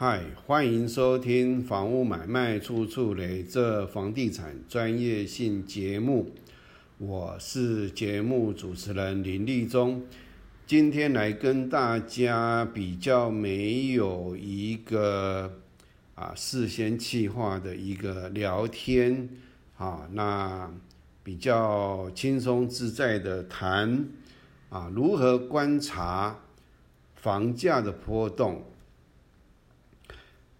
嗨，欢迎收听《房屋买卖处处雷》这房地产专业性节目，我是节目主持人林立忠。今天来跟大家比较没有一个啊事先计划的一个聊天啊，那比较轻松自在的谈啊，如何观察房价的波动。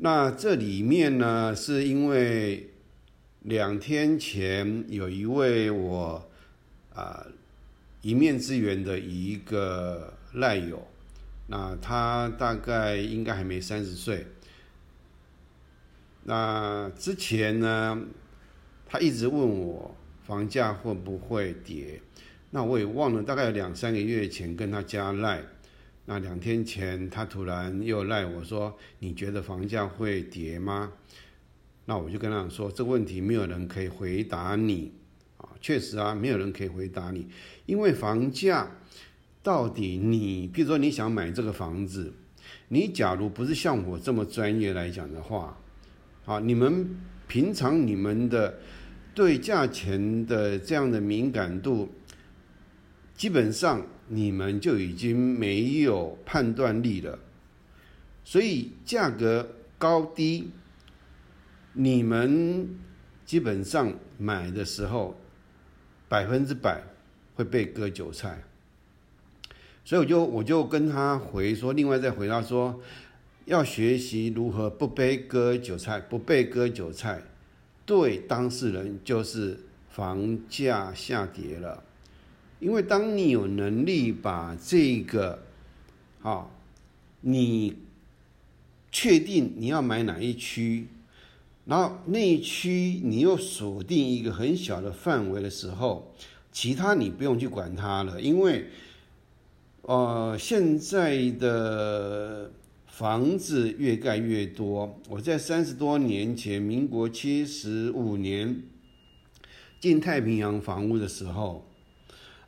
那这里面呢，是因为两天前有一位我啊一面之缘的一个赖友，那他大概应该还没三十岁。那之前呢，他一直问我房价会不会跌，那我也忘了，大概有两三个月前跟他加赖。那两天前，他突然又赖我说：“你觉得房价会跌吗？”那我就跟他说：“这个问题没有人可以回答你啊，确实啊，没有人可以回答你，因为房价到底你，比如说你想买这个房子，你假如不是像我这么专业来讲的话，啊，你们平常你们的对价钱的这样的敏感度，基本上。”你们就已经没有判断力了，所以价格高低，你们基本上买的时候百分之百会被割韭菜，所以我就我就跟他回说，另外再回答说，要学习如何不被割韭菜，不被割韭菜，对当事人就是房价下跌了。因为当你有能力把这个，好，你确定你要买哪一区，然后那一区你又锁定一个很小的范围的时候，其他你不用去管它了，因为，呃，现在的房子越盖越多。我在三十多年前，民国七十五年进太平洋房屋的时候。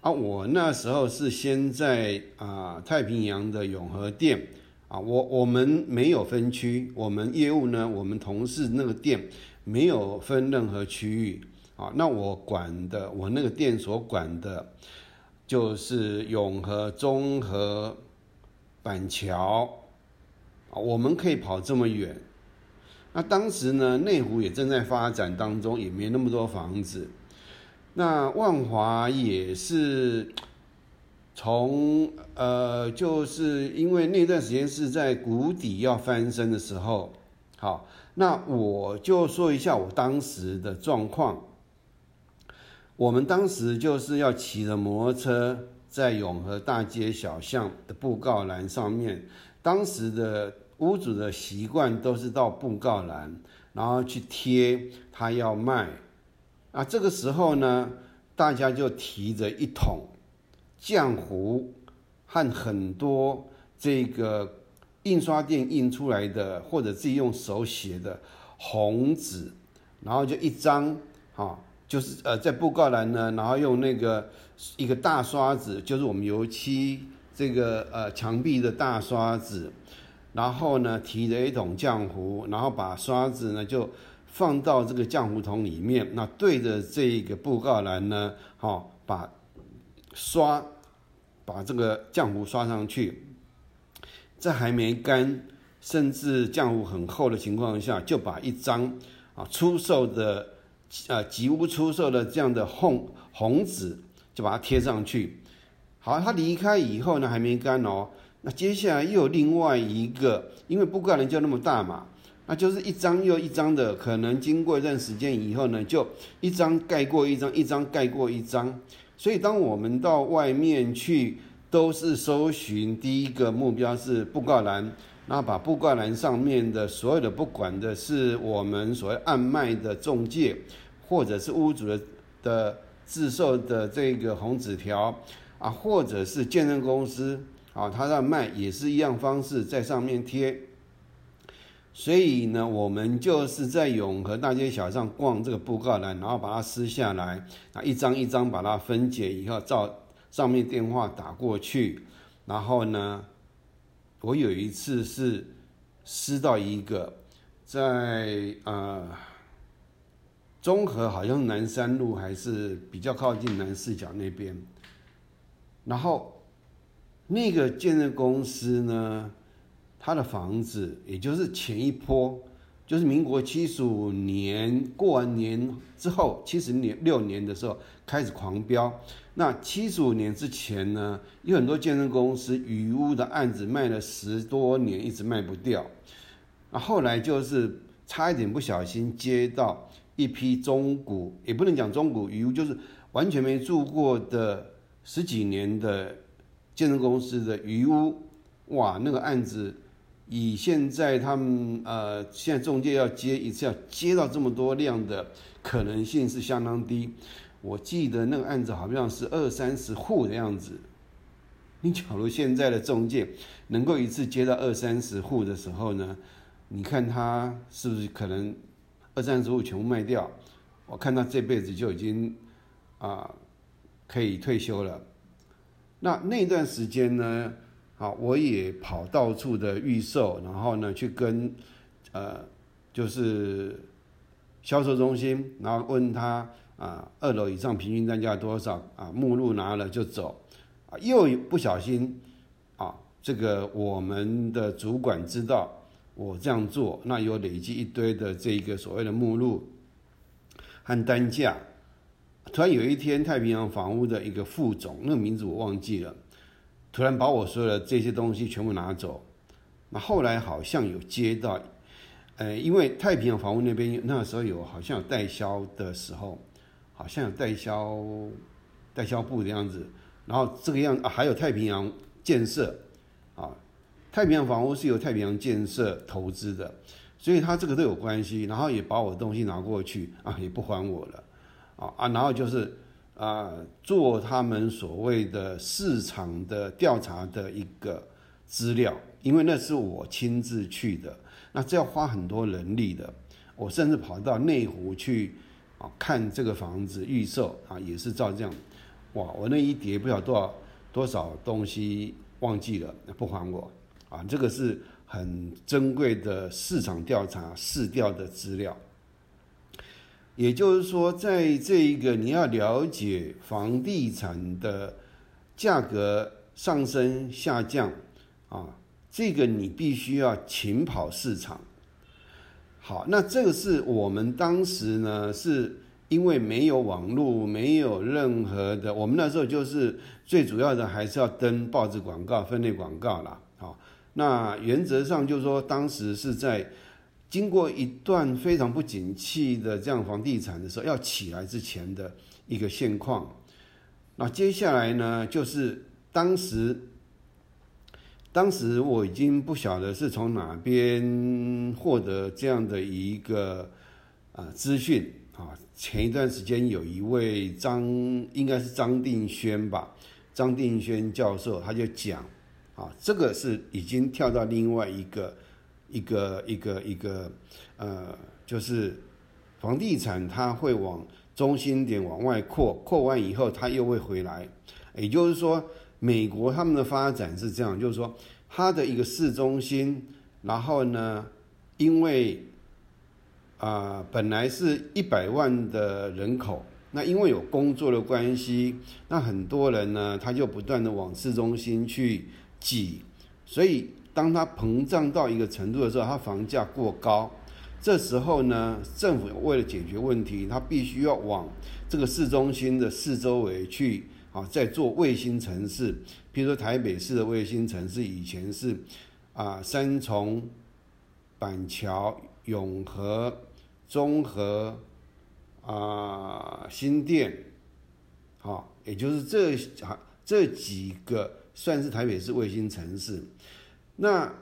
啊，我那时候是先在啊太平洋的永和店啊，我我们没有分区，我们业务呢，我们同事那个店没有分任何区域啊。那我管的，我那个店所管的，就是永和、中和、板桥啊，我们可以跑这么远。那当时呢，内湖也正在发展当中，也没那么多房子。那万华也是从呃，就是因为那段时间是在谷底要翻身的时候，好，那我就说一下我当时的状况。我们当时就是要骑着摩托车在永和大街小巷的布告栏上面，当时的屋主的习惯都是到布告栏，然后去贴他要卖。啊，这个时候呢，大家就提着一桶浆糊和很多这个印刷店印出来的或者自己用手写的红纸，然后就一张，哈，就是呃在布告栏呢，然后用那个一个大刷子，就是我们油漆这个呃墙壁的大刷子，然后呢提着一桶浆糊，然后把刷子呢就。放到这个浆糊桶里面，那对着这个布告栏呢，好把刷把这个浆糊刷上去，在还没干，甚至浆糊很厚的情况下，就把一张啊出售的啊吉屋出售的这样的红红纸就把它贴上去。好，他离开以后呢，还没干哦，那接下来又有另外一个，因为布告栏就那么大嘛。那就是一张又一张的，可能经过一段时间以后呢，就一张盖过一张，一张盖过一张。所以当我们到外面去，都是搜寻第一个目标是布告栏，那把布告栏上面的所有的，不管的是我们所谓暗卖的中介，或者是屋主的的自售的这个红纸条啊，或者是建设公司啊，他在卖也是一样方式在上面贴。所以呢，我们就是在永和大街小巷逛这个布告栏，然后把它撕下来，啊，一张一张把它分解以后，照上面电话打过去。然后呢，我有一次是撕到一个在呃中和，好像南山路还是比较靠近南四角那边。然后那个建设公司呢，他的房子也就是前一波，就是民国七十五年过完年之后，七十年六年的时候开始狂飙。那七十五年之前呢，有很多建设公司余屋的案子卖了十多年，一直卖不掉。那后来就是差一点不小心接到一批中古，也不能讲中古余屋，就是完全没住过的十几年的建设公司的余屋。哇，那个案子以现在他们呃，现在中介要接一次要接到这么多量的可能性是相当低。我记得那个案子好像是二三十户的样子。你假如现在的中介能够一次接到二三十户的时候呢，你看他是不是可能二三十户全部卖掉？我看他这辈子就已经啊可以退休了。那那段时间呢，啊，我也跑到处的预售，然后呢去跟呃就是销售中心，然后问他。啊，二楼以上平均单价多少？啊，目录拿了就走，啊，又不小心，啊，这个我们的主管知道我这样做，那有累积一堆的这个所谓的目录和单价。突然有一天，太平洋房屋的一个副总，那个名字我忘记了，突然把我说的这些东西全部拿走。那后来好像有接到，呃，因为太平洋房屋那边那时候有好像有代销的时候。好像有代销代销部的样子，然后这个样啊，还有太平洋建设啊，太平洋房屋是由太平洋建设投资的，所以他这个都有关系，然后也把我的东西拿过去啊，也不还我了啊啊，然后就是啊，做他们所谓的市场的调查的一个资料，因为那是我亲自去的，那这要花很多人力的，我甚至跑到内湖去。啊，看这个房子预售啊，也是照这样，哇，我那一叠不晓得多少多少东西忘记了，不还我啊，这个是很珍贵的市场调查市调的资料。也就是说，在这一个你要了解房地产的价格上升下降啊，这个你必须要勤跑市场。好，那这个是我们当时呢，是因为没有网络，没有任何的，我们那时候就是最主要的还是要登报纸广告、分类广告啦。好，那原则上就是说，当时是在经过一段非常不景气的这样房地产的时候要起来之前的一个现况。那接下来呢，就是当时。当时我已经不晓得是从哪边获得这样的一个啊资讯啊。前一段时间有一位张，应该是张定轩吧，张定轩教授他就讲啊，这个是已经跳到另外一个一个一个一个呃，就是房地产它会往中心点往外扩，扩完以后它又会回来，也就是说。美国他们的发展是这样，就是说，它的一个市中心，然后呢，因为啊本来是一百万的人口，那因为有工作的关系，那很多人呢，他就不断的往市中心去挤，所以当它膨胀到一个程度的时候，它房价过高，这时候呢，政府为了解决问题，它必须要往这个市中心的四周围去。啊，在做卫星城市，比如说台北市的卫星城市，以前是啊三重、板桥、永和、中和啊新店，好，也就是这啊这几个算是台北市卫星城市。那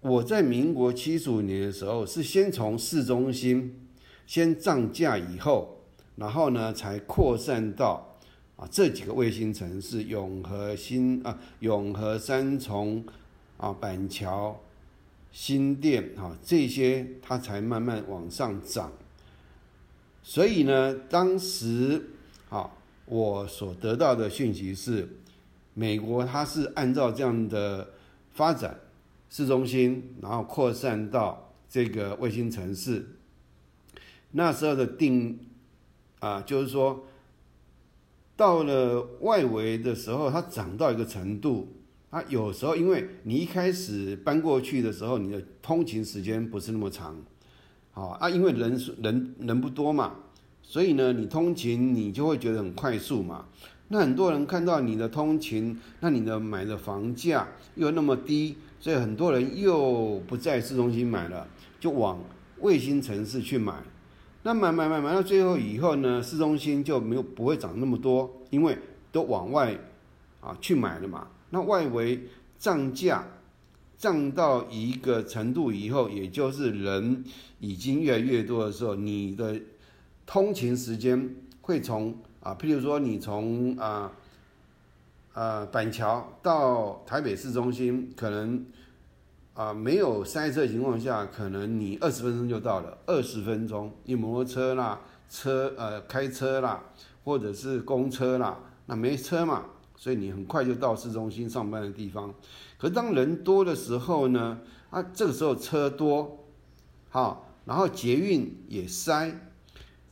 我在民国七十五年的时候，是先从市中心先涨价，以后，然后呢才扩散到。啊，这几个卫星城市，永和新啊，永和三重啊，板桥、新店啊，这些它才慢慢往上涨。所以呢，当时啊，我所得到的讯息是，美国它是按照这样的发展，市中心，然后扩散到这个卫星城市。那时候的定啊，就是说，到了外围的时候，它涨到一个程度，它，有时候因为你一开始搬过去的时候，你的通勤时间不是那么长，好啊，因为人人人不多嘛，所以呢，你通勤你就会觉得很快速嘛。那很多人看到你的通勤，那你的买的房价又那么低，所以很多人又不在市中心买了，就往卫星城市去买。那买买买买到最后以后呢，市中心就没有不会涨那么多，因为都往外啊去买了嘛。那外围涨价涨到一个程度以后，也就是人已经越来越多的时候，你的通勤时间会从。啊，譬如说你从啊啊板桥到台北市中心，可能啊没有塞车的情况下，可能你二十分钟就到了。二十分钟，你摩托车啦、车呃开车啦，或者是公车啦，那没车嘛，所以你很快就到市中心上班的地方。可是当人多的时候呢，啊这个时候车多，好，然后捷运也塞。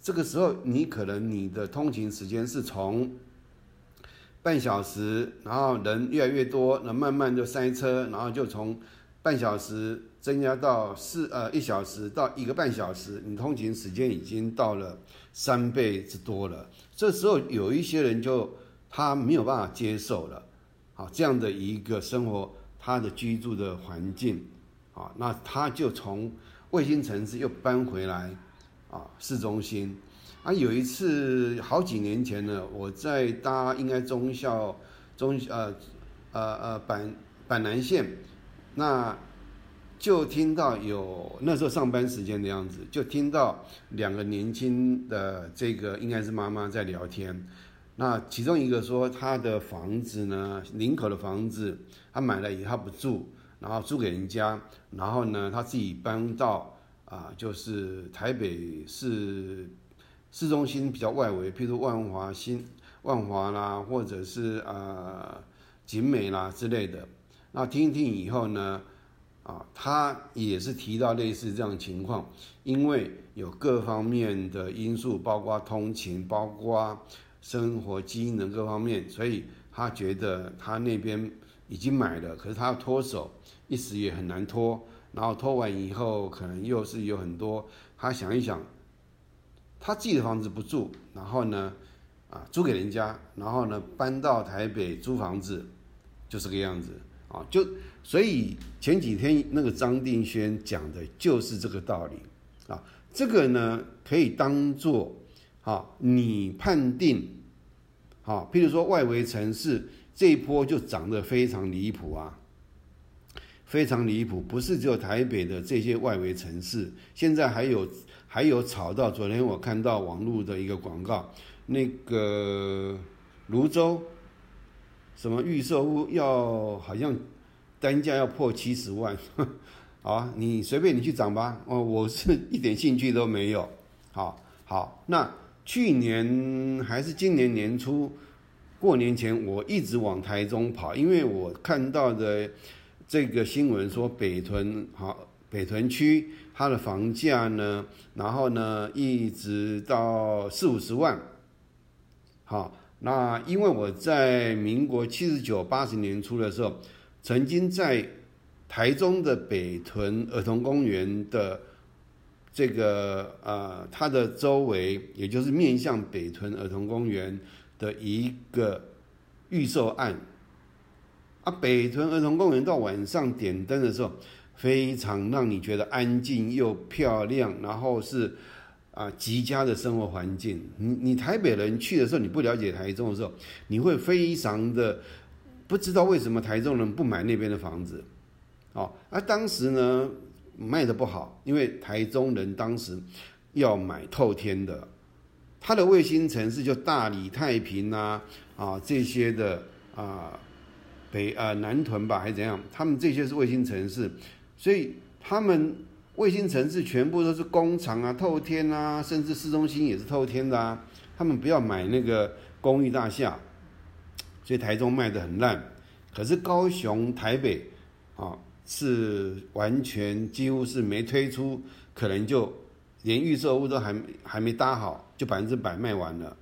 这个时候，你可能你的通勤时间是从半小时，然后人越来越多，那慢慢就塞车，然后就从半小时增加到四呃一小时到一个半小时，你通勤时间已经到了三倍之多了。这时候有一些人就他没有办法接受了，好这样的一个生活，他的居住的环境，啊，那他就从卫星城市又搬回来。啊，市中心啊，有一次好几年前呢，我在搭应该中校中呃呃呃板板南线，那就听到有那时候上班时间的样子，就听到两个年轻的这个应该是妈妈在聊天，那其中一个说他的房子呢，林口的房子他买了以后他不住，然后租给人家，然后呢他自己搬到。啊，就是台北市市中心比较外围，譬如万华新万华啦，或者是啊景美啦之类的。那听一听以后呢，啊，他也是提到类似这样的情况，因为有各方面的因素，包括通勤，包括生活机能各方面，所以他觉得他那边已经买了，可是他要脱手，一时也很难脱。然后拖完以后，可能又是有很多，他想一想，他自己的房子不住，然后呢，啊，租给人家，然后呢，搬到台北租房子，就这个样子啊，就所以前几天那个张定轩讲的就是这个道理啊，这个呢可以当做啊，你判定，好，譬如说外围城市这一波就涨得非常离谱啊。非常离谱，不是只有台北的这些外围城市，现在还有还有炒到。昨天我看到网络的一个广告，那个泸州什么预售屋要好像单价要破七十万，好啊，你随便你去涨吧。哦，我是 一点兴趣都没有。好，好，那去年还是今年年初过年前，我一直往台中跑，因为我看到的。这个新闻说北屯好，北屯区它的房价呢，然后呢一直到四五十万，好，那因为我在民国七十九八十年初的时候，曾经在台中的北屯儿童公园的这个呃它的周围，也就是面向北屯儿童公园的一个预售案。啊，北屯儿童公园到晚上点灯的时候，非常让你觉得安静又漂亮，然后是啊极佳的生活环境。你你台北人去的时候，你不了解台中的时候，你会非常的不知道为什么台中人不买那边的房子。哦，而当时呢卖的不好，因为台中人当时要买透天的，它的卫星城市就大理、太平啊啊这些的啊。北啊南屯吧还是怎样？他们这些是卫星城市，所以他们卫星城市全部都是工厂啊、透天啊，甚至市中心也是透天的啊。他们不要买那个公寓大厦，所以台中卖的很烂。可是高雄、台北啊是完全几乎是没推出，可能就连预售屋都还还没搭好，就百分之百卖完了。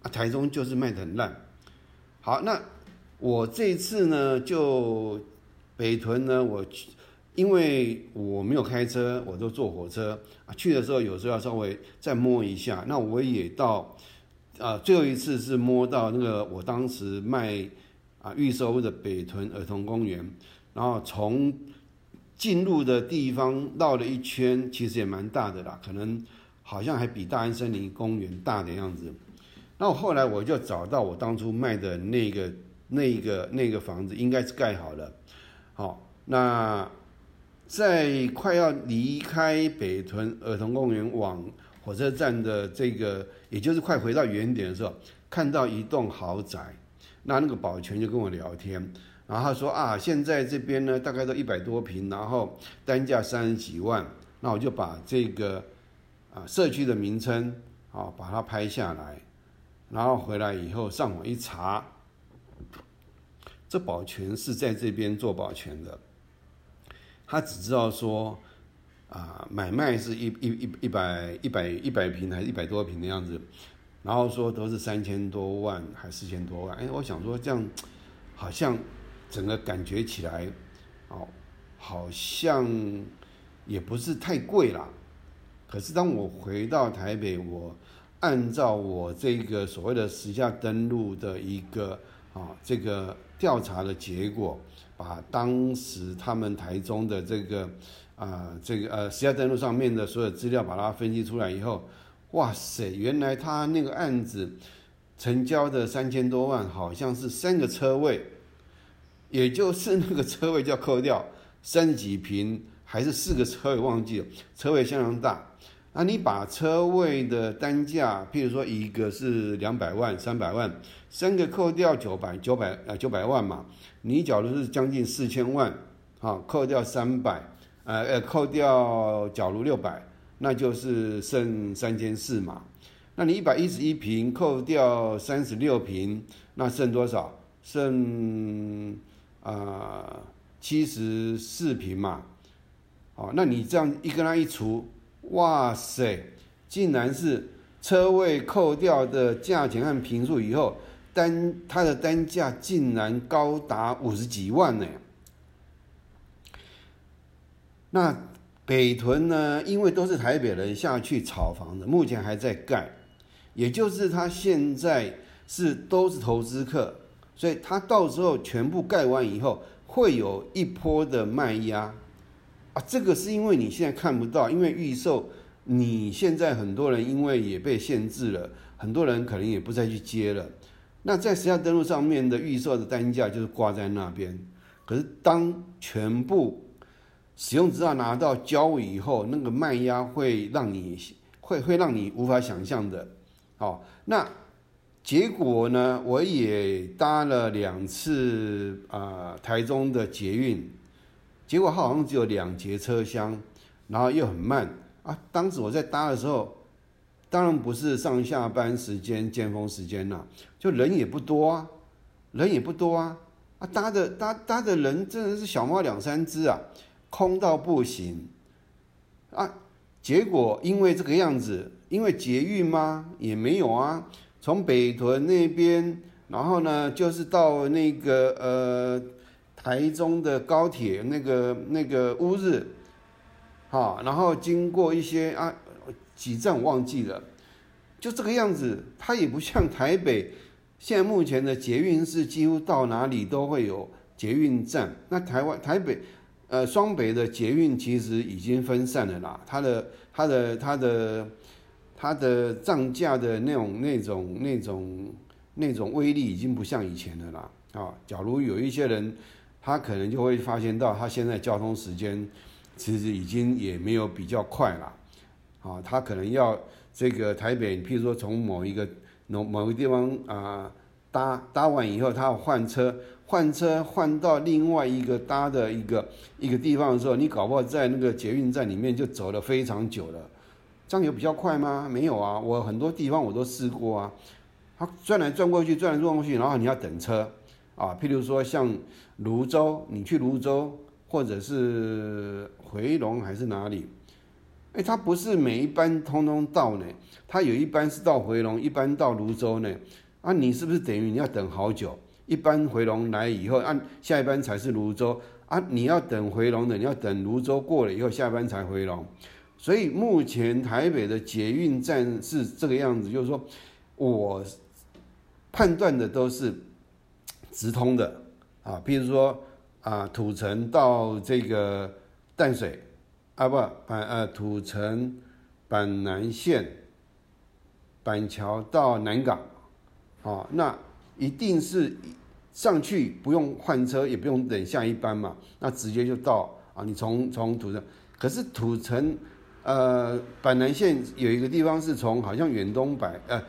啊，台中就是卖的很烂。好，那我这次呢，就北屯呢，我因为我没有开车，我都坐火车啊。去的时候有时候要稍微再摸一下。那我也到啊，最后一次是摸到那个我当时卖啊预售的北屯儿童公园。然后从进入的地方绕了一圈，其实也蛮大的啦，可能好像还比大安森林公园大的样子。那我后来我就找到我当初卖的那个、那个、那个房子，应该是盖好了。好，那在快要离开北屯儿童公园往火车站的这个，也就是快回到原点的时候，看到一栋豪宅，那那个保全就跟我聊天。然后他说啊，现在这边呢大概都一百多平，然后单价三十几万，那我就把这个啊社区的名称啊把它拍下来，然后回来以后上网一查，这保全是在这边做保全的，他只知道说啊买卖是一一一一百一百一百平还是一百多平的样子，然后说都是三千多万还四千多万，哎，我想说这样好像。整个感觉起来，哦，好像也不是太贵啦。可是当我回到台北，我按照我这个所谓的实价登录的一个啊这个调查的结果，把当时他们台中的这个啊这个呃实价登录上面的所有资料把它分析出来以后，哇塞，原来他那个案子成交的三千多万，好像是三个车位。也就是那个车位就要扣掉三十几平，还是四个车位忘记了，车位相当大。那你把车位的单价，譬如说一个是两百万、三百万，三个扣掉九百九百呃九百万嘛，你假如是将近四千万，啊，扣掉三百，呃呃扣掉假如六百，那就是剩三千四嘛。那你一百一十一平扣掉三十六平，那剩多少？剩。啊，七十四平嘛，哦，那你这样一跟他一除，哇塞，竟然是车位扣掉的价钱和平数以后，单它的单价竟然高达五十几万呢。那北屯呢，因为都是台北人下去炒房的，目前还在盖，也就是他现在是都是投资客。所以它到时候全部盖完以后，会有一波的卖压，啊，这个是因为你现在看不到，因为预售，你现在很多人因为也被限制了，很多人可能也不再去接了。那在实价登录上面的预售的单价就是挂在那边，可是当全部使用执照拿到交以后，那个卖压会让你会会让你无法想象的，好，那。结果呢，我也搭了两次啊，台中的捷运，结果好像只有两节车厢，然后又很慢啊。当时我在搭的时候，当然不是上下班时间、尖峰时间呐，就人也不多啊，人也不多啊，啊，搭的搭搭的人真的是小猫两三只啊，空到不行啊。结果因为这个样子，因为捷运吗？也没有啊。从北屯那边，然后呢，就是到那个呃台中的高铁那个那个乌日，哈，然后经过一些啊几站忘记了，就这个样子。它也不像台北，现在目前的捷运是几乎到哪里都会有捷运站。那台湾台北呃双北的捷运其实已经分散了啦，它的它的它的。它的涨价的那种、那种、那种、那种威力已经不像以前的啦。啊！假如有一些人，他可能就会发现到，他现在交通时间其实已经也没有比较快了。啊，他可能要这个台北，譬如说从某一个某某个地方啊搭搭完以后，他要换车，换车换到另外一个搭的一个一个地方的时候，你搞不好在那个捷运站里面就走了非常久了。这样有比较快吗？没有啊，我很多地方我都试过啊。他转来转过去，转来转过去，然后你要等车啊。譬如说像泸州，你去泸州或者是回龙还是哪里？哎，它不是每一班通通到呢，它有一班是到回龙，一班到泸州呢。啊，你是不是等于你要等好久？一班回龙来以后，按下一班才是泸州啊，你要等回龙的，你要等泸州过了以后，下一班才回龙。所以目前台北的捷运站是这个样子，就是说我判断的都是直通的啊，比如说啊，土城到这个淡水啊，不板呃土城板南线板桥到南港。哦，那一定是上去不用换车，也不用等下一班嘛，那直接就到啊。你从从土城，可是土城呃板南线有一个地方是从好像远东百呃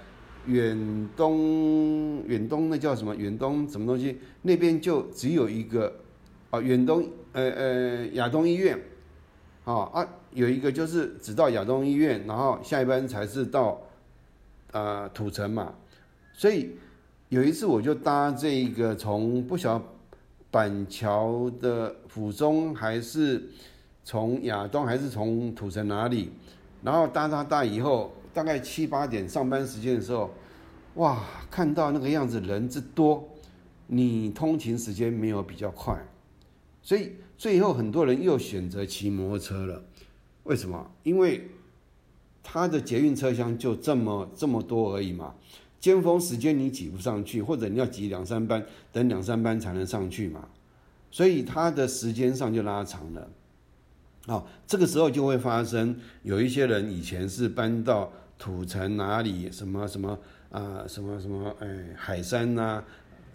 远东远东那叫什么远东什么东西那边就只有一个啊远东呃呃亚东医院啊啊有一个就是只到亚东医院，然后下一班才是到啊土城嘛。所以有一次我就搭这个从不晓板桥的府中还是从亚东还是从土城哪里，然后搭搭搭以后大概七八点上班时间的时候，哇，看到那个样子人之多，你通勤时间没有比较快，所以最后很多人又选择骑摩托车了。为什么？因为他的捷运车厢就这么这么多而已嘛。尖峰时间你挤不上去，或者你要挤两三班，等两三班才能上去嘛，所以它的时间上就拉长了。好，这个时候就会发生，有一些人以前是搬到土城哪里，什么什么啊，什么什么，哎，海山呐，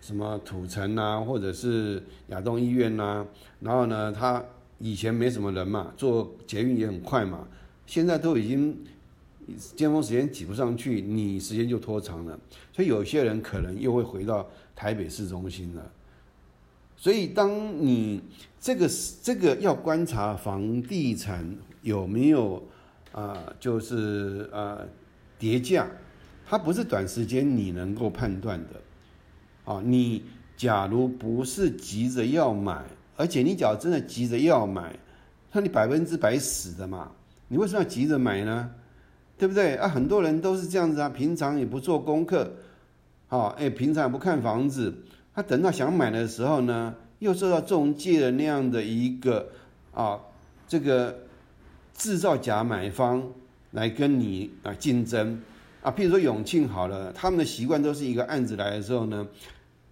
什么土城呐，或者是亚东医院呐，然后呢，他以前没什么人嘛，坐捷运也很快嘛，现在都已经。尖峰时间挤不上去，你时间就拖长了，所以有些人可能又会回到台北市中心了。所以，当你这个这个要观察房地产有没有啊，就是啊叠价，它不是短时间你能够判断的。啊，你假如不是急着要买，而且你假如真的急着要买，那你百分之百死的嘛？你为什么要急着买呢？对不对啊？很多人都是这样子啊，平常也不做功课，好，哎，平常也不看房子，他等到想买的时候呢，又受到中介的那样的一个啊，这个制造假买方来跟你啊竞争啊。譬如说永庆好了，他们的习惯都是一个案子来的时候呢，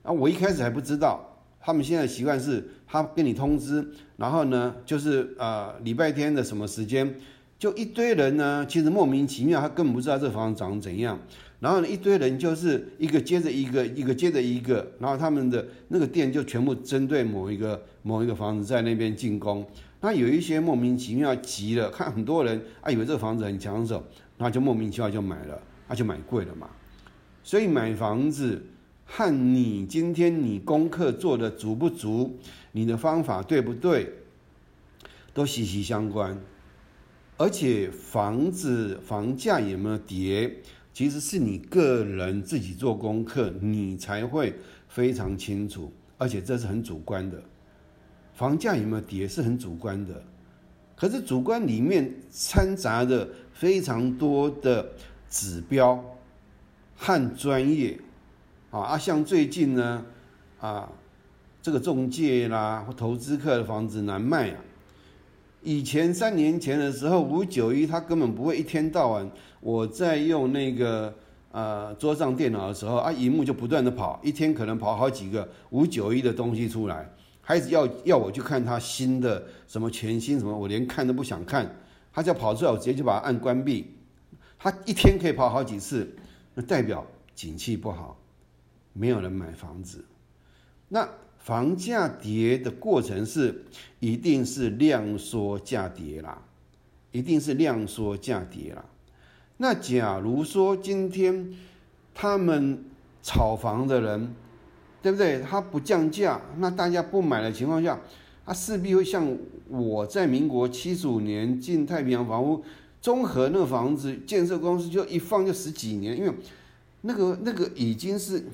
啊，我一开始还不知道，他们现在习惯是他跟你通知，然后呢，就是啊礼拜天的什么时间。就一堆人呢，其实莫名其妙，他根本不知道这房子长怎样。然后呢，一堆人就是一个接着一个，一个接着一个，然后他们的那个店就全部针对某一个某一个房子在那边进攻。那有一些莫名其妙急了，看很多人啊，以为这房子很抢手，然后就莫名其妙就买了，那就买贵了嘛。所以买房子和你今天你功课做的足不足，你的方法对不对，都息息相关。而且房子房价有没有跌，其实是你个人自己做功课，你才会非常清楚。而且这是很主观的，房价有没有跌是很主观的。可是主观里面掺杂着非常多的指标和专业啊啊，像最近呢啊，这个中介啦或投资客的房子难卖啊。以前三年前的时候，五九一他根本不会一天到晚我在用那个呃桌上电脑的时候啊，荧幕就不断的跑，一天可能跑好几个五九一的东西出来，还要要我去看他新的什么全新什么，我连看都不想看，他只要跑出来，我直接就把它按关闭。他一天可以跑好几次，那代表景气不好，没有人买房子，那。房价跌的过程是，一定是量缩价跌啦，一定是量缩价跌啦。那假如说今天他们炒房的人，对不对？他不降价，那大家不买的情况下，他势必会像我在民国七十五年进太平洋房屋综合那个房子建设公司，就一放就十几年，因为那个那个已经是。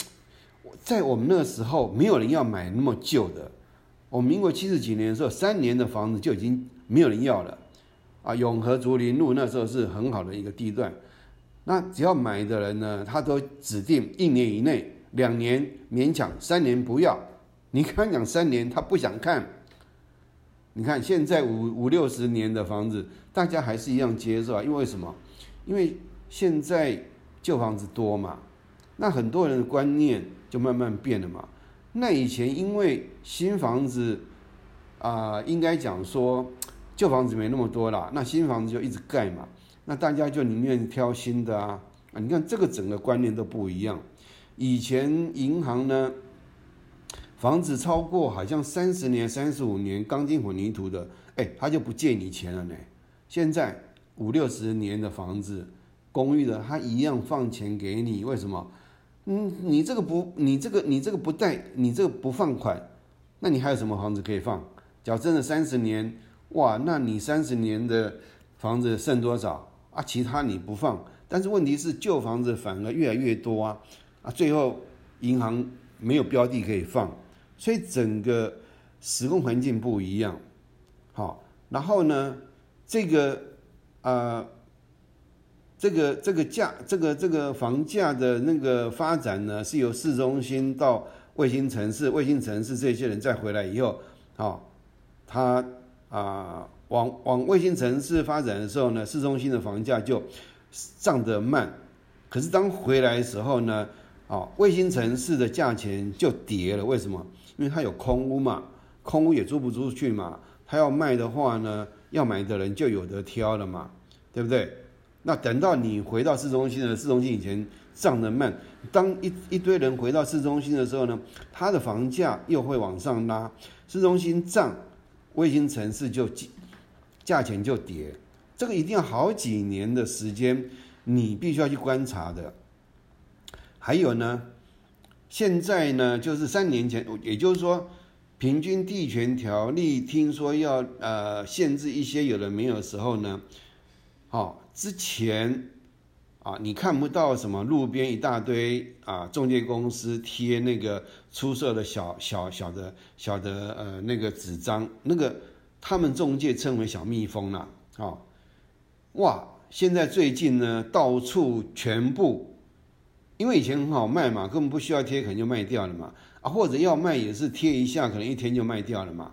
在我们那个时候，没有人要买那么旧的，我们民国七十几年的时候，三年的房子就已经没有人要了，啊，永和竹林路那时候是很好的一个地段，那只要买的人呢，他都指定一年以内，两年勉强，三年不要。你跟他讲三年，他不想看。你看现在五五六十年的房子，大家还是一样接受啊，因为什么？因为现在旧房子多嘛，那很多人的观念就慢慢变了嘛。那以前因为新房子啊，应该讲说旧房子没那么多啦，那新房子就一直盖嘛，那大家就宁愿挑新的啊啊！你看这个整个观念都不一样。以前银行呢，房子超过好像三十年、三十五年钢筋混凝土的，哎，他就不借你钱了呢。现在五六十年的房子，公寓的，他一样放钱给你，为什么？嗯，你这个不，你这个你这个不贷，你这个不放款，那你还有什么房子可以放？假真的三十年，哇，那你三十年的房子剩多少啊？其他你不放，但是问题是旧房子反而越来越多啊，啊，最后银行没有标的可以放，所以整个施工环境不一样，好，然后呢，这个呃。这个这个价，这个这个房价的那个发展呢，是由市中心到卫星城市，卫星城市这些人再回来以后，啊，他啊往往卫星城市发展的时候呢，市中心的房价就涨得慢，可是当回来的时候呢，啊，卫星城市的价钱就跌了。为什么？因为它有空屋嘛，空屋也租不出去嘛，他要卖的话呢，要买的人就有得挑了嘛，对不对？那等到你回到市中心的市中心以前涨得慢，当一一堆人回到市中心的时候呢，它的房价又会往上拉，市中心涨，卫星城市就价钱就跌，这个一定要好几年的时间，你必须要去观察的。还有呢，现在呢就是三年前，也就是说，平均地权条例听说要呃限制一些有的没有的时候呢，好。之前啊，你看不到什么路边一大堆啊，中介公司贴那个出售的小小小的小的呃那个纸张，那个他们中介称为小蜜蜂啦，啊，哇！现在最近呢，到处全部，因为以前很好卖嘛，根本不需要贴，可能就卖掉了嘛，啊，或者要卖也是贴一下，可能一天就卖掉了嘛。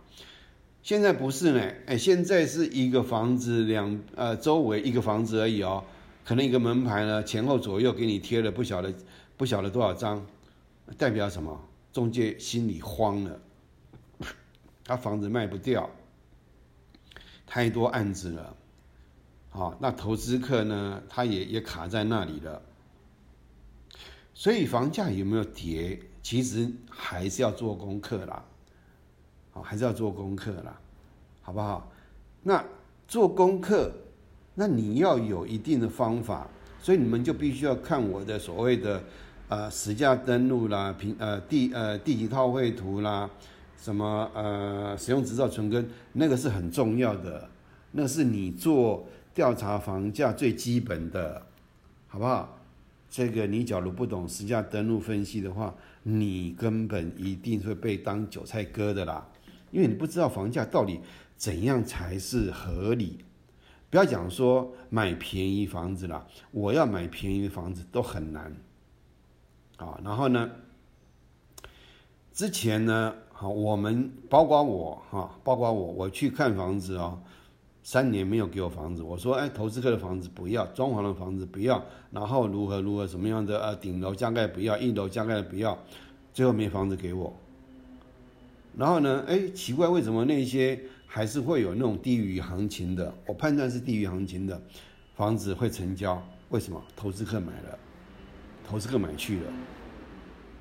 现在不是呢，哎，现在是一个房子两呃周围一个房子而已哦，可能一个门牌呢前后左右给你贴了不晓得不晓得多少张，代表什么？中介心里慌了，他房子卖不掉，太多案子了，好，那投资客呢他也也卡在那里了，所以房价有没有跌，其实还是要做功课啦。好，还是要做功课啦，好不好？那做功课，那你要有一定的方法，所以你们就必须要看我的所谓的呃实价登录啦，平呃地呃地级套绘图啦，什么呃使用执照存根，那个是很重要的，那是你做调查房价最基本的，好不好？这个你假如不懂实价登录分析的话，你根本一定会被当韭菜割的啦。因为你不知道房价到底怎样才是合理，不要讲说买便宜房子了，我要买便宜的房子都很难，啊，然后呢，之前呢，好，我们包括我哈，包括我，我去看房子哦，三年没有给我房子，我说哎，投资客的房子不要，装潢的房子不要，然后如何如何什么样的呃顶楼加盖不要，一楼加盖不要，最后没房子给我。然后呢？哎，奇怪，为什么那些还是会有那种低于行情的？我判断是低于行情的房子会成交。为什么？投资客买了，投资客买去了。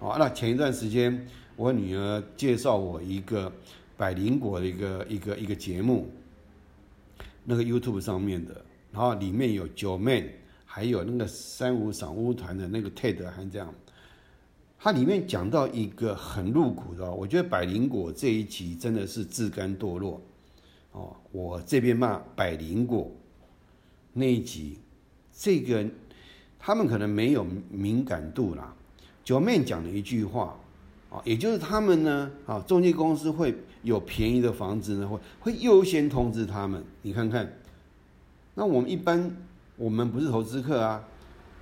哦，那前一段时间，我女儿介绍我一个百灵果的一个一个一个节目，那个 YouTube 上面的，然后里面有九妹，还有那个三五赏屋团的那个 Ted 还这样。它里面讲到一个很露骨的，我觉得百灵果这一集真的是自甘堕落，哦，我这边骂百灵果那一集，这个他们可能没有敏感度啦。九妹讲了一句话，啊，也就是他们呢，啊，中介公司会有便宜的房子呢，会会优先通知他们。你看看，那我们一般我们不是投资客啊，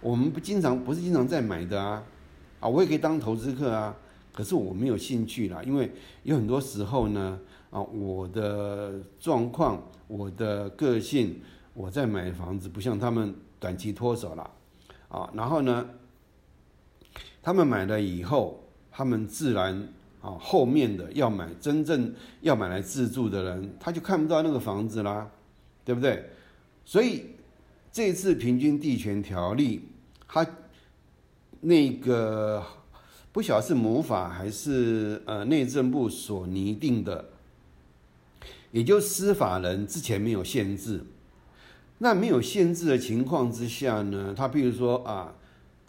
我们不经常不是经常在买的啊，啊，我也可以当投资客啊，可是我没有兴趣啦，因为有很多时候呢，啊，我的状况、我的个性，我在买房子不像他们短期脱手了，啊，然后呢，他们买了以后。他们自然啊，后面的要买真正要买来自住的人，他就看不到那个房子啦，对不对？所以这次平均地权条例，它那个不晓得是魔法还是呃内政部所拟定的，也就司法人之前没有限制，那没有限制的情况之下呢，他比如说啊。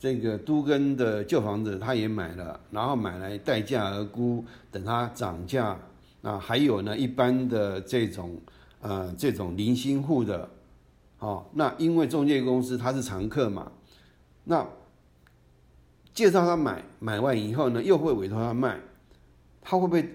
这个都根的旧房子，他也买了，然后买来待价而沽，等它涨价。啊，还有呢，一般的这种呃这种零星户的，哦，那因为中介公司他是常客嘛，那介绍他买，买完以后呢，又会委托他卖，他会不会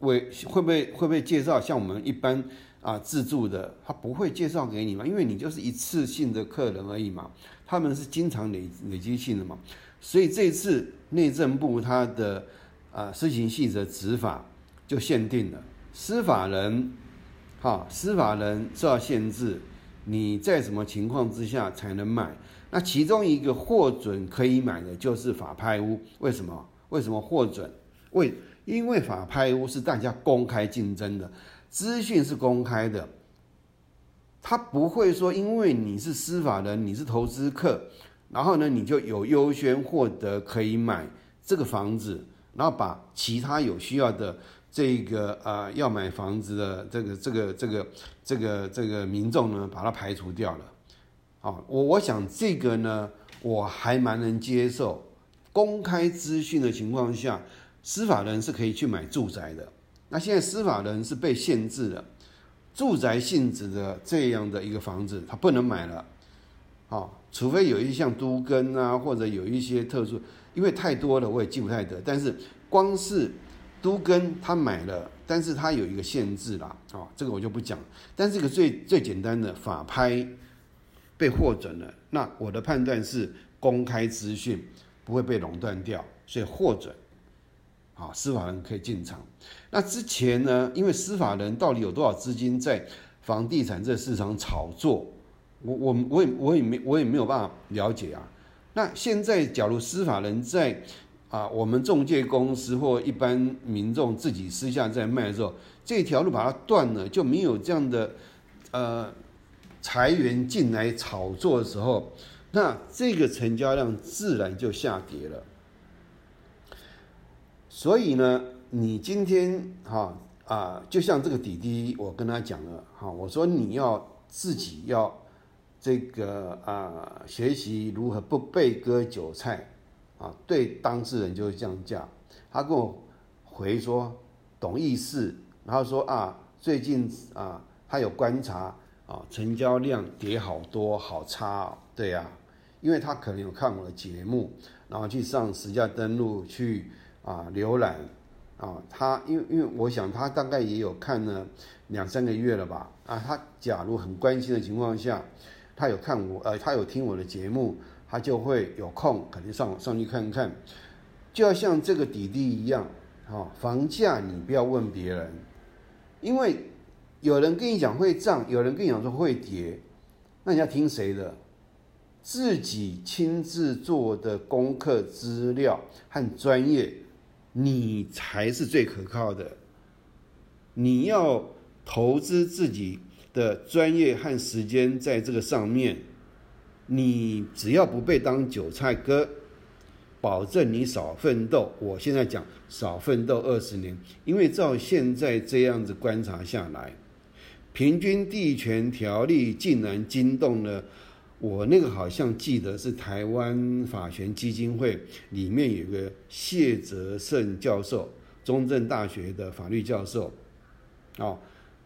委会不会会不会介绍像我们一般啊自助的，他不会介绍给你嘛，因为你就是一次性的客人而已嘛。他们是经常累累积性的嘛，所以这次内政部他的啊施行细则执法就限定了司法人，哈司法人受到限制，你在什么情况之下才能买？那其中一个获准可以买的就是法拍屋，为什么？为什么获准？为因为法拍屋是大家公开竞争的，资讯是公开的。他不会说，因为你是司法人，你是投资客，然后呢，你就有优先获得可以买这个房子，然后把其他有需要的这个呃要买房子的这个这个这个这个这个民众呢，把它排除掉了。好，我我想这个呢，我还蛮能接受。公开资讯的情况下，司法人是可以去买住宅的。那现在司法人是被限制了。住宅性质的这样的一个房子，它不能买了，啊，除非有一些像都根啊，或者有一些特殊，因为太多了，我也记不太得。但是光是都根他买了，但是他有一个限制啦，哦，这个我就不讲。但这个最最简单的法拍被获准了，那我的判断是公开资讯不会被垄断掉，所以获准。啊，司法人可以进场。那之前呢？因为司法人到底有多少资金在房地产这市场炒作？我我我也我也没我也没有办法了解啊。那现在假如司法人在啊，我们中介公司或一般民众自己私下在卖的时候，这条路把它断了，就没有这样的呃财源进来炒作的时候，那这个成交量自然就下跌了。所以呢，你今天哈啊，就像这个弟弟，我跟他讲了哈，我说你要自己要这个啊，学习如何不被割韭菜啊，对当事人就是降价。他跟我回说懂意思，然后说啊，最近啊，他有观察啊，成交量跌好多，好差，对呀，因为他可能有看我的节目，然后去上实价登录去。啊，浏览啊，他因为因为我想他大概也有看了两三个月了吧啊，他假如很关心的情况下，他有看我呃，他有听我的节目，他就会有空肯定上上去看看，就要像这个弟弟一样啊，房价你不要问别人，因为有人跟你讲会涨，有人跟你讲说会跌，那你要听谁的？自己亲自做的功课资料和专业。你才是最可靠的。你要投资自己的专业和时间在这个上面，你只要不被当韭菜割，保证你少奋斗。我现在讲少奋斗二十年，因为照现在这样子观察下来，平均地权条例竟然惊动了。我那个好像记得是台湾法权基金会里面有个谢哲胜教授，中正大学的法律教授，哦，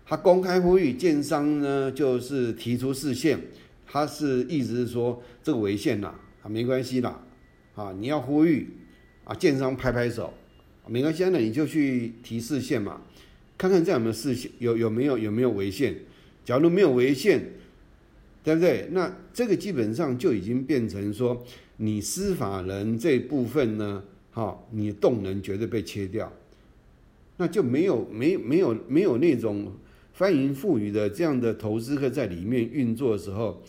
他公开呼吁建商呢，就是提出视线，他是一直说这个违宪啦，啊没关系啦，啊你要呼吁，啊建商拍拍手，没关系，那你就去提示线嘛，看看这样有没有视线，有有没有有没有违宪。假如没有违宪，对不对？那这个基本上就已经变成说，你司法人这部分呢，哈，你动能绝对被切掉，那就没有没没有没有那种翻云覆雨的这样的投资客在里面运作的时候，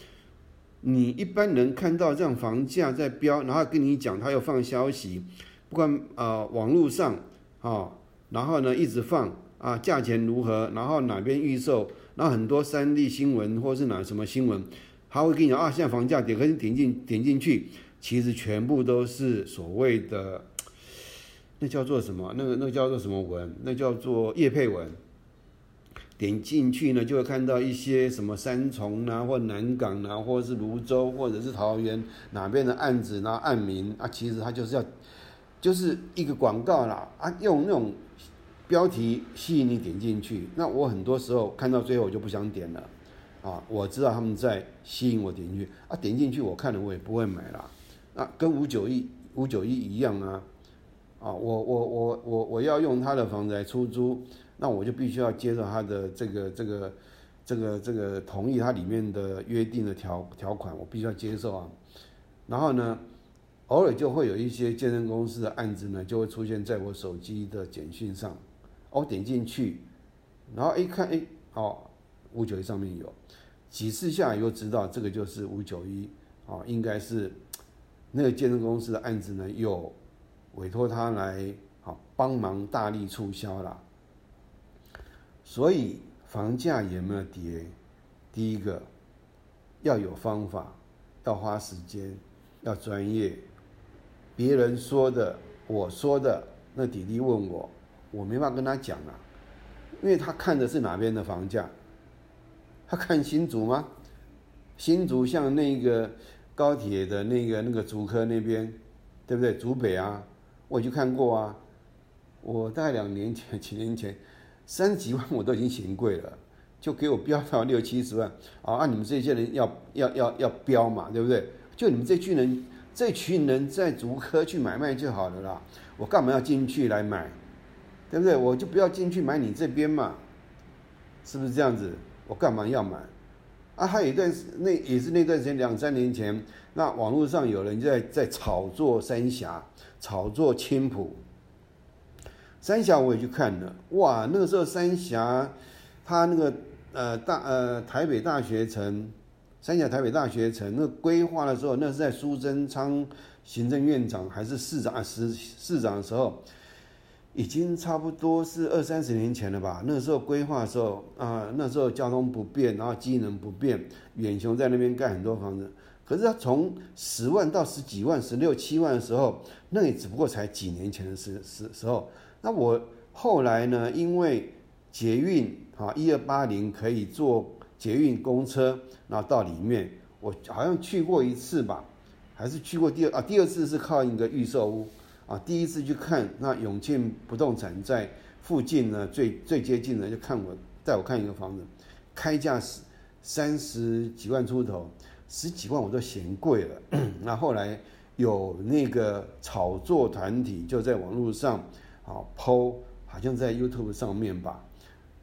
你一般人看到这样房价在飙，然后跟你讲他要放消息，不管啊网络上啊，然后呢一直放啊价钱如何，然后哪边预售。那很多三立新闻或是哪什么新闻，他会跟你讲啊，现在房价点，可是点进点进去，其实全部都是所谓的，那叫做什么？那个那个叫做什么文？那叫做叶配文。点进去呢，就会看到一些什么三重啊，或南港啊，或者是泸州，或者是桃园哪边的案子，然后案名啊，其实他就是要，就是一个广告啦啊，用那种。标题吸引你点进去，那我很多时候看到最后我就不想点了，啊，我知道他们在吸引我点进去，啊，点进去我看了我也不会买了，啊，跟五九一五九一一样啊，啊，我我我我我要用他的房子来出租，那我就必须要接受他的这个这个这个这个同意他里面的约定的条条款，我必须要接受啊，然后呢？偶尔就会有一些健身公司的案子呢，就会出现在我手机的简讯上。我点进去，然后一看，哎，哦，五九一上面有，几次下来又知道这个就是五九一，哦，应该是那个健身公司的案子呢，又委托他来好帮忙大力促销啦。所以房价有没有跌？第一个要有方法，要花时间，要专业。别人说的，我说的，那弟弟问我。我没法跟他讲啊，因为他看的是哪边的房价，他看新竹吗？新竹像那个高铁的那个那个竹科那边，对不对？竹北啊，我去看过啊。我大概两年前、几年前，三十几万我都已经嫌贵了，就给我标到六七十万啊！按你们这些人要要要要标嘛，对不对？就你们这群人，这群人在竹科去买卖就好了啦，我干嘛要进去来买？对不对？我就不要进去买你这边嘛，是不是这样子？我干嘛要买？啊，还有一段那也是那段时间两三年前，那网络上有人在在炒作三峡，炒作青浦。三峡我也去看了，哇，那个时候三峡，它那个呃大呃台北大学城，三峡台北大学城那规划的时候，那是在苏贞昌行政院长还是市长啊市市长的时候。已经差不多是二三十年前了吧？那时候规划的时候啊，那时候交通不便，然后机能不便，远雄在那边盖很多房子。可是他从十万到十几万、十六七万的时候，那也只不过才几年前的时时时候。那我后来呢，因为捷运啊，一二八零可以坐捷运公车，然后到里面，我好像去过一次吧，还是去过第二啊？第二次是靠一个预售屋。啊，第一次去看那永庆不动产在附近呢，最最接近的就看我带我看一个房子，开价是三十几万出头，十几万我都嫌贵了。那后来有那个炒作团体就在网络上啊抛，好像在 YouTube 上面吧。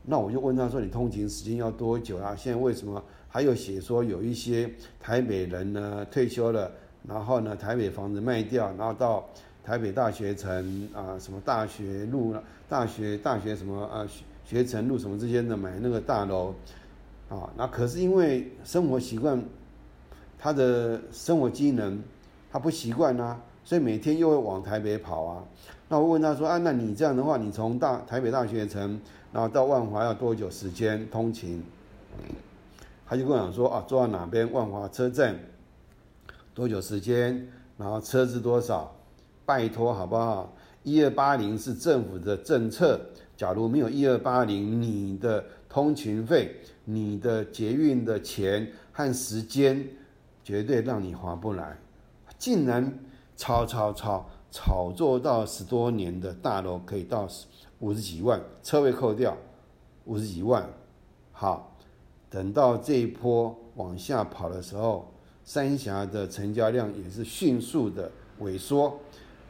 那我就问他说：“你通勤时间要多久啊？现在为什么还有写说有一些台北人呢退休了，然后呢台北房子卖掉，然后到。”台北大学城啊，什么大学路、大学大学什么啊学学城路什么之间的买那个大楼，啊，那可是因为生活习惯，他的生活机能他不习惯啊，所以每天又会往台北跑啊。那我问他说啊，那你这样的话，你从大台北大学城，然后到万华要多久时间通勤？他就跟我讲说啊，坐到哪边万华车站多久时间，然后车子多少？拜托好不好？一二八零是政府的政策，假如没有一二八零，你的通勤费、你的捷运的钱和时间，绝对让你划不来。竟然炒炒炒炒作到十多年的大楼可以到五十几万，车位扣掉五十几万。好，等到这一波往下跑的时候，三峡的成交量也是迅速的萎缩。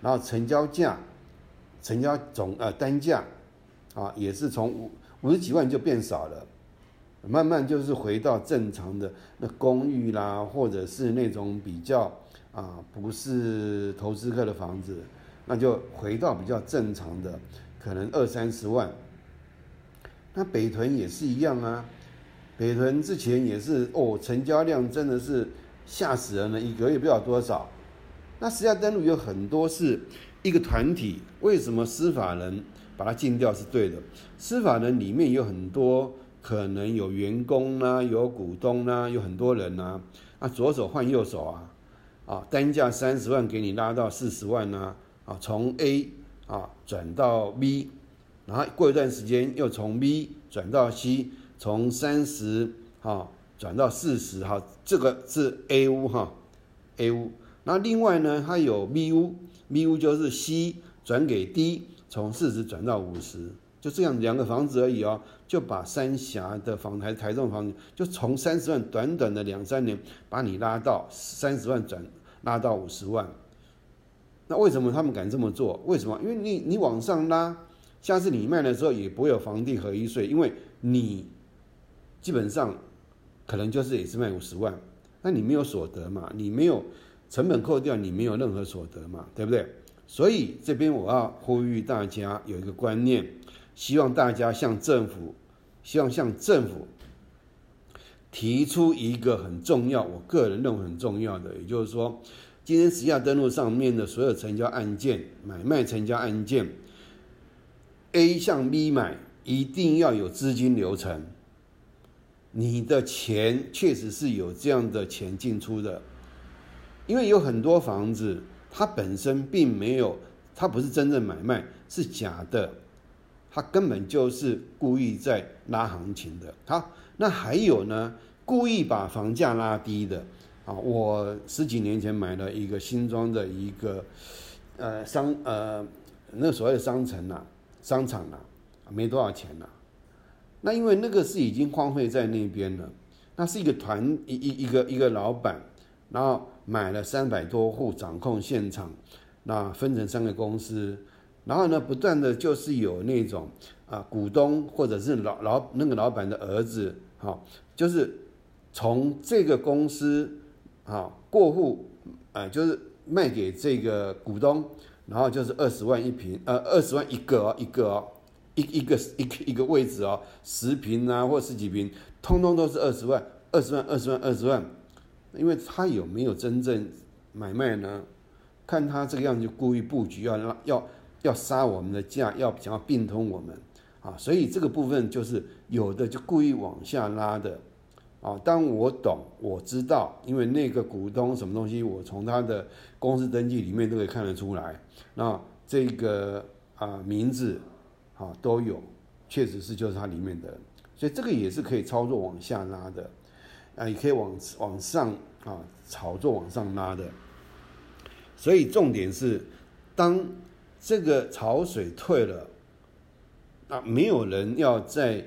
然后成交价成交总呃单价啊也是从五五十几万就变少了，慢慢就是回到正常的那公寓啦，或者是那种比较啊不是投资客的房子，那就回到比较正常的，可能二三十万。那北屯也是一样啊，北屯之前也是哦，成交量真的是吓死人了，一个月不知道多少。那实价登录有很多是一个团体，为什么司法人把它禁掉是对的？司法人里面有很多可能有员工啦，有股东啦，有很多人呐，啊左手换右手啊，啊，单价三十万给你拉到四十万呐，啊，从 A 啊转到 B。然后过一段时间又从 B 转到 C，从三十哈转到四十哈，这个是 A 屋哈，A 屋。那另外呢，它有 B 屋，B 屋就是 C 转给 D，从四十转到五十，就这样两个房子而已哦，就把三峡的房台台中房子，就从三十万短短的两三年把你拉到三十万转拉到五十万。那为什么他们敢这么做？为什么？因为你你往上拉。下次你卖的时候也不会有房地合一税，因为你基本上可能就是也是卖五十万，那你没有所得嘛，你没有成本扣掉，你没有任何所得嘛，对不对？所以这边我要呼吁大家有一个观念，希望大家向政府，希望向政府提出一个很重要，我个人认为很重要的，也就是说，今天实价登录上面的所有成交案件、买卖成交案件。A 向 B 买一定要有资金流程，你的钱确实是有这样的钱进出的，因为有很多房子它本身并没有，它不是真正买卖，是假的，它根本就是故意在拉行情的。好，那还有呢，故意把房价拉低的啊，我十几年前买了一个新装的一个呃商呃那所谓的商城呐。商场啊，没多少钱呐。那因为那个是已经荒废在那边了。那是一个团一一一个一个老板，然后买了三百多户，掌控现场，那分成三个公司，然后呢，不断的就是有那种啊股东或者是老老那个老板的儿子，好，就是从这个公司啊过户，啊，就是卖给这个股东。然后就是二十万一平，呃，二十万一个哦，一个哦，一一个一个一个位置哦，十平啊或十几平，通通都是二十万，二十万，二十万，二十万。因为他有没有真正买卖呢？看他这个样子，故意布局要拉，要要杀我们的价，要想要并通我们啊，所以这个部分就是有的就故意往下拉的。啊，当我懂，我知道，因为那个股东什么东西，我从他的公司登记里面都可以看得出来。那这个啊名字，啊都有，确实是就是它里面的，所以这个也是可以操作往下拉的，啊也可以往往上啊炒作往上拉的。所以重点是，当这个潮水退了，啊没有人要在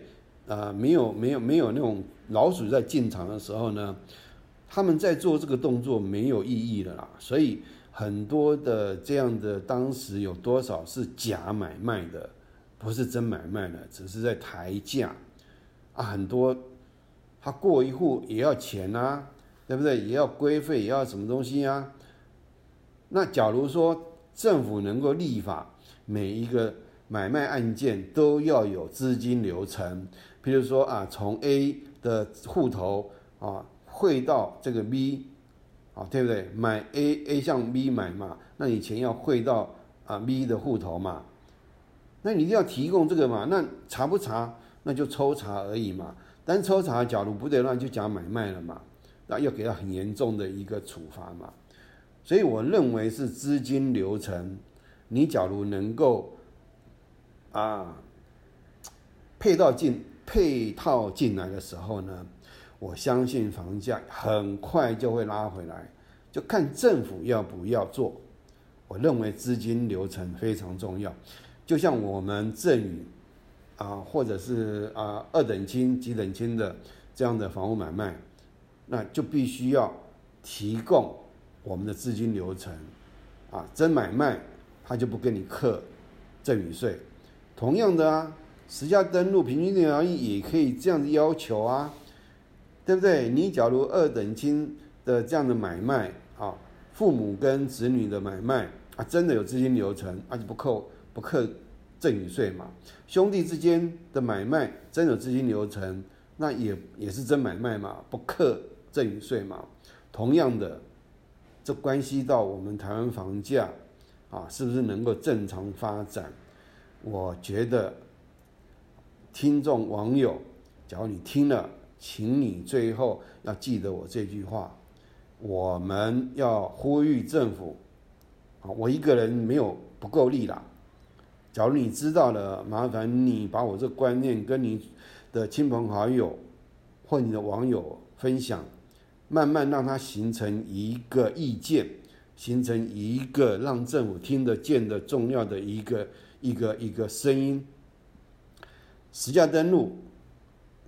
啊没有没有没有那种。老鼠在进场的时候呢，他们在做这个动作没有意义的啦，所以很多的这样的当时有多少是假买卖的，不是真买卖的，只是在抬价啊，很多他过一户也要钱啊，对不对？也要规费，也要什么东西啊？那假如说政府能够立法，每一个买卖案件都要有资金流程，比如说啊，从 A 的户头啊汇到这个 B，啊对不对？买 A A 向 B 买嘛，那你钱要汇到啊 B 的户头嘛，那你一定要提供这个嘛，那查不查那就抽查而已嘛，单抽查假如不对乱就讲买卖了嘛，那要给他很严重的一个处罚嘛，所以我认为是资金流程，你假如能够啊配到进。配套进来的时候呢，我相信房价很快就会拉回来，就看政府要不要做。我认为资金流程非常重要，就像我们赠与啊，或者是啊二等亲、几等亲的这样的房屋买卖，那就必须要提供我们的资金流程啊。真买卖他就不跟你刻赠与税。同样的啊，实价登录平均交易也可以这样子要求啊，对不对？你假如二等亲的这样的买卖啊，父母跟子女的买卖啊，真的有资金流程，而且不扣不扣赠与税嘛？兄弟之间的买卖真有资金流程，那也也是真买卖嘛，不克赠与税嘛？同样的，这关系到我们台湾房价啊，是不是能够正常发展？我觉得，听众网友，假如你听了，请你最后要记得我这句话：我们要呼吁政府，啊，我一个人没有不够力啦。假如你知道了，麻烦你把我这观念跟你的亲朋好友或你的网友分享，慢慢让它形成一个意见，形成一个让政府听得见的重要的一个。一个一个声音，实价登录，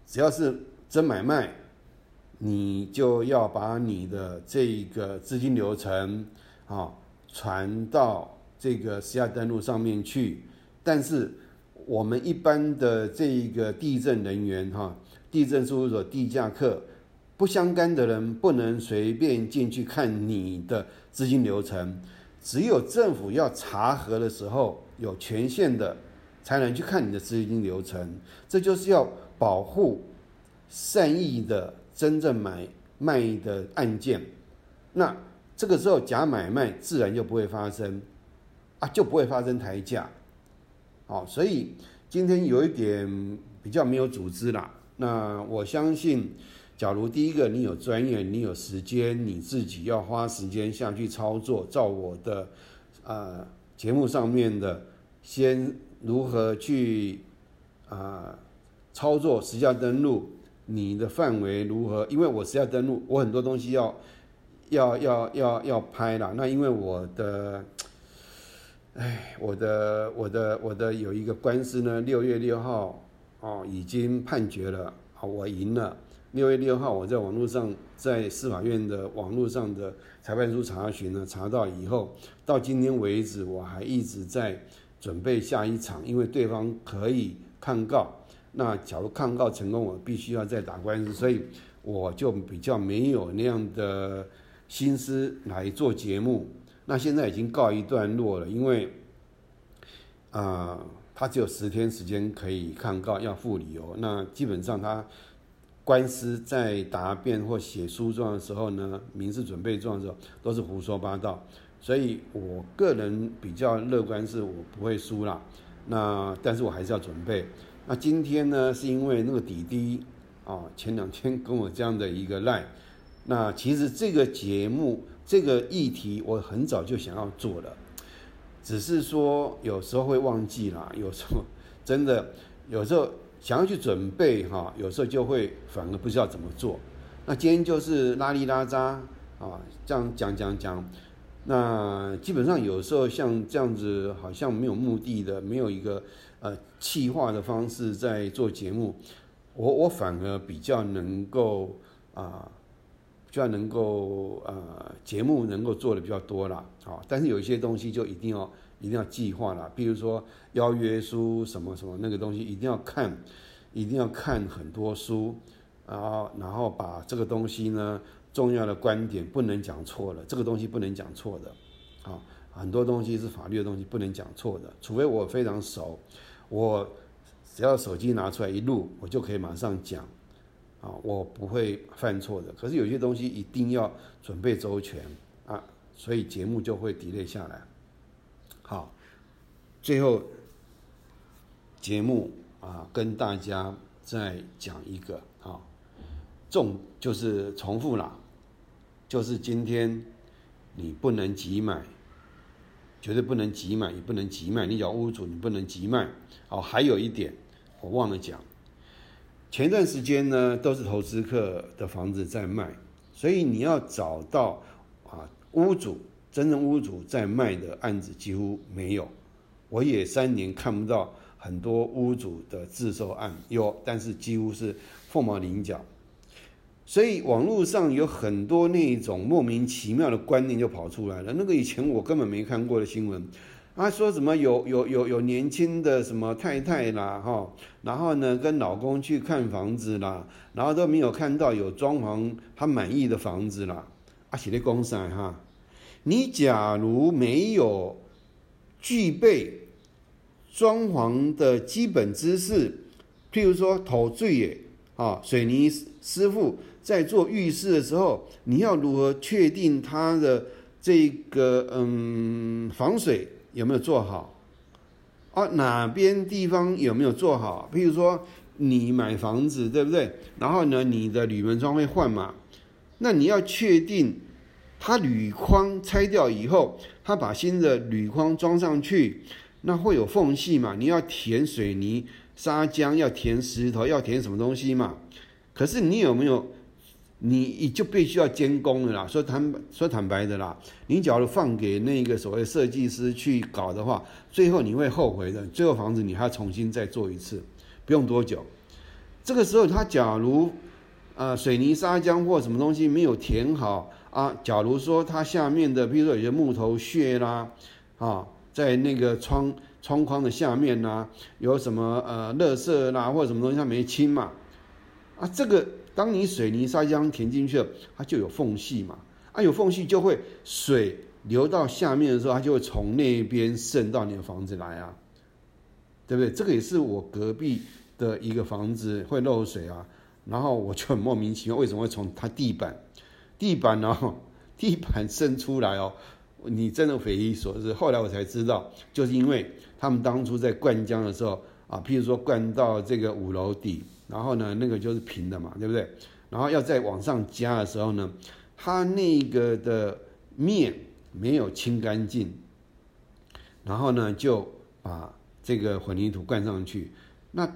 只要是真买卖，你就要把你的这个资金流程啊传到这个实价登录上面去。但是我们一般的这一个地震人员哈，地震事务所地价客不相干的人不能随便进去看你的资金流程，只有政府要查核的时候。有权限的才能去看你的资金流程，这就是要保护善意的真正买卖的案件。那这个时候假买卖自然就不会发生啊，就不会发生抬价。好，所以今天有一点比较没有组织啦。那我相信，假如第一个你有专业，你有时间，你自己要花时间下去操作，照我的呃。节目上面的，先如何去啊操作实价登录？你的范围如何？因为我实价登录，我很多东西要要要要要拍了。那因为我的，哎，我的我的我的有一个官司呢，六月六号哦已经判决了，好，我赢了。六月六号，我在网络上，在司法院的网络上的裁判书查询呢，查到以后，到今天为止，我还一直在准备下一场，因为对方可以抗告。那假如抗告成功，我必须要再打官司，所以我就比较没有那样的心思来做节目。那现在已经告一段落了，因为啊，他只有十天时间可以抗告，要附理由。那基本上他。官司在答辩或写诉状的时候呢，民事准备状的时候都是胡说八道，所以我个人比较乐观，是我不会输啦。那但是我还是要准备。那今天呢，是因为那个弟弟啊，前两天跟我这样的一个赖。那其实这个节目这个议题，我很早就想要做了，只是说有时候会忘记啦，有时候 真的有时候。想要去准备哈，有时候就会反而不知道怎么做。那今天就是拉里拉扎啊，这样讲讲讲。那基本上有时候像这样子，好像没有目的的，没有一个呃气化的方式在做节目，我我反而比较能够啊，比较能够呃节目能够做的比较多了啊。但是有一些东西就一定要。一定要计划了，比如说邀约书什么什么那个东西，一定要看，一定要看很多书，然后然后把这个东西呢重要的观点不能讲错了，这个东西不能讲错的，啊，很多东西是法律的东西不能讲错的，除非我非常熟，我只要手机拿出来一录，我就可以马上讲，啊，我不会犯错的。可是有些东西一定要准备周全啊，所以节目就会 delay 下来。好，最后节目啊，跟大家再讲一个啊，重就是重复了，就是今天你不能急买，绝对不能急买，也不能急卖。你找屋主，你不能急卖。哦，还有一点我忘了讲，前段时间呢都是投资客的房子在卖，所以你要找到啊屋主。真正屋主在卖的案子几乎没有，我也三年看不到很多屋主的自售案有，但是几乎是凤毛麟角。所以网络上有很多那种莫名其妙的观念就跑出来了，那个以前我根本没看过的新闻，啊，说什么有有有有年轻的什么太太啦，哈，然后呢跟老公去看房子啦，然后都没有看到有装潢他满意的房子啦，啊，写的公司哈，你假如没有具备装潢的基本知识，譬如说投醉耶，啊，水泥师傅在做浴室的时候，你要如何确定他的这个嗯防水？有没有做好？啊，哪边地方有没有做好？譬如说，你买房子，对不对？然后呢，你的铝门窗会换嘛？那你要确定，它铝框拆掉以后，它把新的铝框装上去，那会有缝隙嘛？你要填水泥、砂浆，要填石头，要填什么东西嘛？可是你有没有？你你就必须要监工的啦。说坦说坦白的啦，你假如放给那个所谓设计师去搞的话，最后你会后悔的。最后房子你还要重新再做一次，不用多久。这个时候他假如呃水泥砂浆或什么东西没有填好啊，假如说它下面的，比如说有些木头屑啦啊，在那个窗窗框的下面呐，有什么呃垃圾啦或什么东西它没清嘛啊这个。当你水泥砂浆填进去了，它就有缝隙嘛，啊，有缝隙就会水流到下面的时候，它就会从那边渗到你的房子来啊，对不对？这个也是我隔壁的一个房子会漏水啊，然后我就很莫名其妙，为什么会从它地板，地板哦，地板渗出来哦，你真的匪夷所思。后来我才知道，就是因为他们当初在灌浆的时候啊，譬如说灌到这个五楼底。然后呢，那个就是平的嘛，对不对？然后要再往上加的时候呢，它那个的面没有清干净，然后呢就把这个混凝土灌上去，那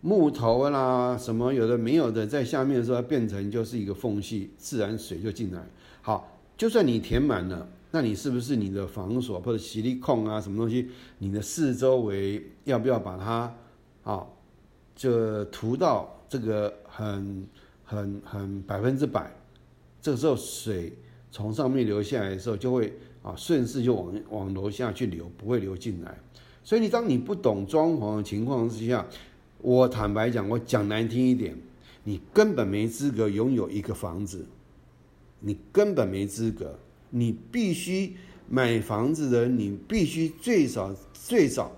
木头啦什么有的没有的在下面的时候变成就是一个缝隙，自然水就进来。好，就算你填满了，那你是不是你的防锁或者吸力控啊什么东西，你的四周围要不要把它啊？就涂到这个很很很百分之百，这个时候水从上面流下来的时候，就会啊顺势就往往楼下去流，不会流进来。所以你当你不懂装潢的情况之下，我坦白讲，我讲难听一点，你根本没资格拥有一个房子，你根本没资格。你必须买房子的人，你必须最少最少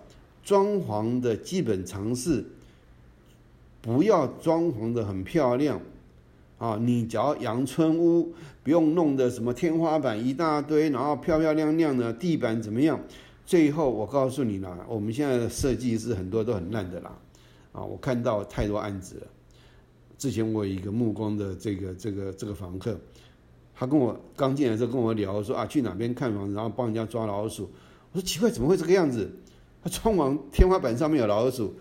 装潢的基本常识。不要装潢的很漂亮，啊，你只要阳春屋，不用弄的什么天花板一大堆，然后漂漂亮亮的地板怎么样？最后我告诉你啦，我们现在的设计是很多都很烂的啦，啊，我看到太多案子了。之前我有一个木工的这个这个这个房客，他跟我刚进来的时候跟我聊说啊，去哪边看房子，然后帮人家抓老鼠。我说奇怪，怎么会这个样子？他窗网天花板上面有老鼠。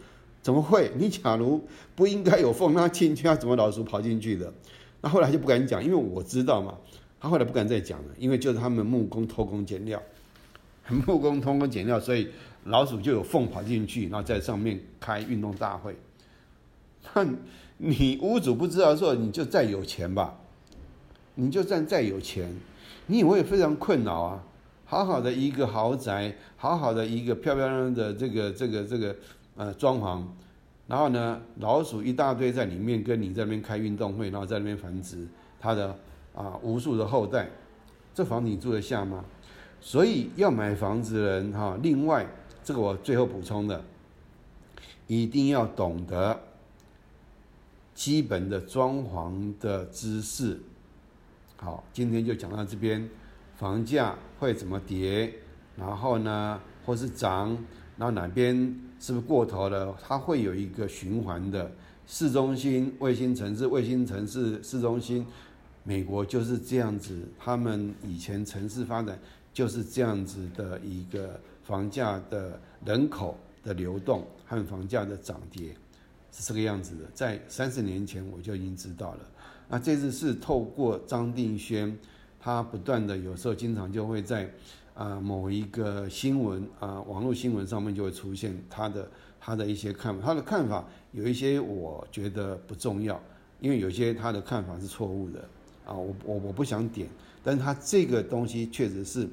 怎么会？你假如不应该有缝，那进去，他怎么老鼠跑进去的？那后来就不敢讲，因为我知道嘛。他后来不敢再讲了，因为就是他们木工偷工减料，木工偷工减料，所以老鼠就有缝跑进去，然后在上面开运动大会。那你屋主不知道的时候，你就再有钱吧，你就算再有钱，你也会非常困扰啊。好好的一个豪宅，好好的一个漂漂亮亮的这个这个这个。呃，装潢，然后呢，老鼠一大堆在里面，跟你在那边开运动会，然后在那边繁殖它的啊无数的后代，这房子你住得下吗？所以要买房子的人哈，另外这个我最后补充的，一定要懂得基本的装潢的知识。好，今天就讲到这边，房价会怎么跌，然后呢，或是涨。然后哪边是不是过头了？它会有一个循环的市中心、卫星城市、卫星城市、市中心。美国就是这样子，他们以前城市发展就是这样子的一个房价的人口的流动和房价的涨跌是这个样子的。在三十年前我就已经知道了。那这次是透过张定轩，他不断的有时候经常就会在。啊，某一个新闻啊，网络新闻上面就会出现他的他的一些看法，他的看法有一些我觉得不重要，因为有些他的看法是错误的啊，我我我不想点，但是他这个东西确实是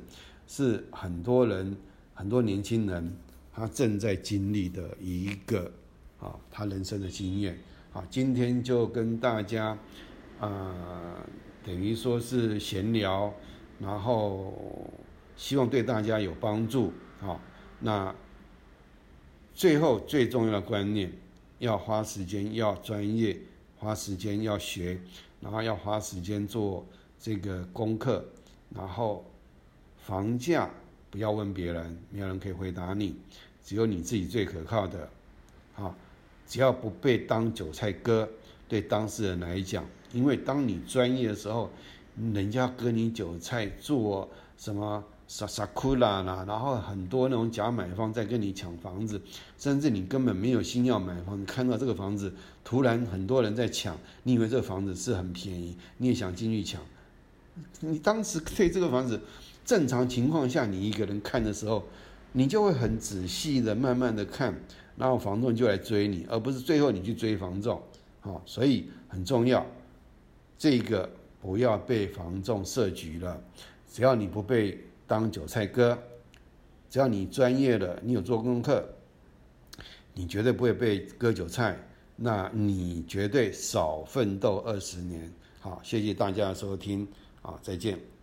是很多人很多年轻人他正在经历的一个啊，他人生的经验。啊，今天就跟大家啊，等于说是闲聊，然后希望对大家有帮助。好，那最后最重要的观念，要花时间，要专业，花时间要学，然后要花时间做这个功课，然后房价不要问别人，没有人可以回答你，只有你自己最可靠的。好。只要不被当韭菜割，对当事人来讲，因为当你专业的时候，人家割你韭菜做什么傻傻哭啦啦，然后很多那种假买方在跟你抢房子，甚至你根本没有心要买房，看到这个房子突然很多人在抢，你以为这个房子是很便宜，你也想进去抢，你当时对这个房子正常情况下你一个人看的时候，你就会很仔细的慢慢的看。然后房仲就来追你，而不是最后你去追房仲，好，所以很重要，这个不要被房仲设局了。只要你不被当韭菜割，只要你专业的，你有做功课，你绝对不会被割韭菜。那你绝对少奋斗二十年。好，谢谢大家的收听，好，再见。